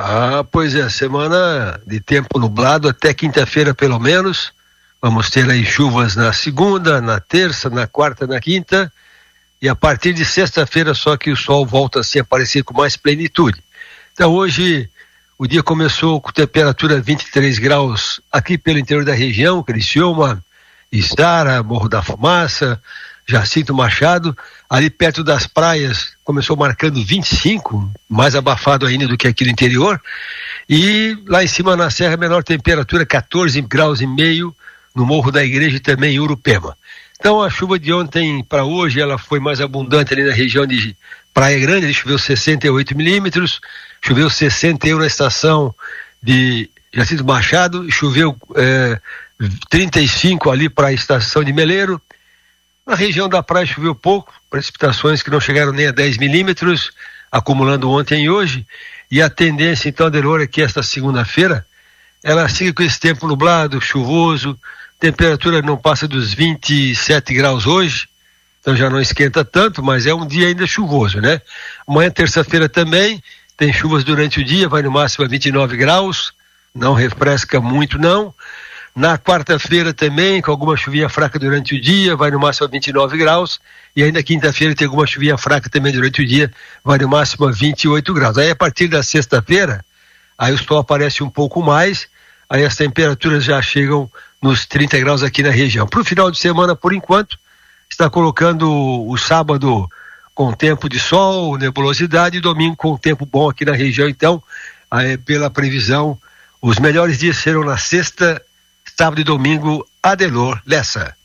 Ah, pois é, semana de tempo nublado até quinta-feira pelo menos. Vamos ter aí chuvas na segunda, na terça, na quarta, na quinta. E a partir de sexta-feira só que o sol volta a aparecer com mais plenitude. Então hoje o dia começou com temperatura 23 graus aqui pelo interior da região, Criciúma, Estara, Morro da Fumaça, Jacinto Machado, ali perto das praias começou marcando 25, mais abafado ainda do que aqui no interior, e lá em cima na serra menor temperatura 14 graus e meio no Morro da Igreja e também em Urupema. Então a chuva de ontem para hoje ela foi mais abundante ali na região de Praia Grande, choveu 68 milímetros, choveu 61 na estação de Jacinto Machado, choveu é, 35 ali para a estação de Meleiro. Na região da praia choveu pouco, precipitações que não chegaram nem a 10 milímetros, acumulando ontem e hoje. E a tendência, então, Adelor, é que esta segunda-feira ela siga com esse tempo nublado, chuvoso, temperatura não passa dos 27 graus hoje, então já não esquenta tanto, mas é um dia ainda chuvoso, né? Amanhã, terça-feira também, tem chuvas durante o dia, vai no máximo a 29 graus, não refresca muito não. Na quarta-feira também, com alguma chuvinha fraca durante o dia, vai no máximo a 29 graus. E ainda quinta-feira tem alguma chuvinha fraca também durante o dia, vai no máximo a 28 graus. Aí a partir da sexta-feira, aí o sol aparece um pouco mais, aí as temperaturas já chegam nos 30 graus aqui na região. Para o final de semana, por enquanto, está colocando o sábado com tempo de sol, nebulosidade, e domingo com tempo bom aqui na região. Então, aí, pela previsão, os melhores dias serão na sexta, sábado e domingo. Adelor Lessa.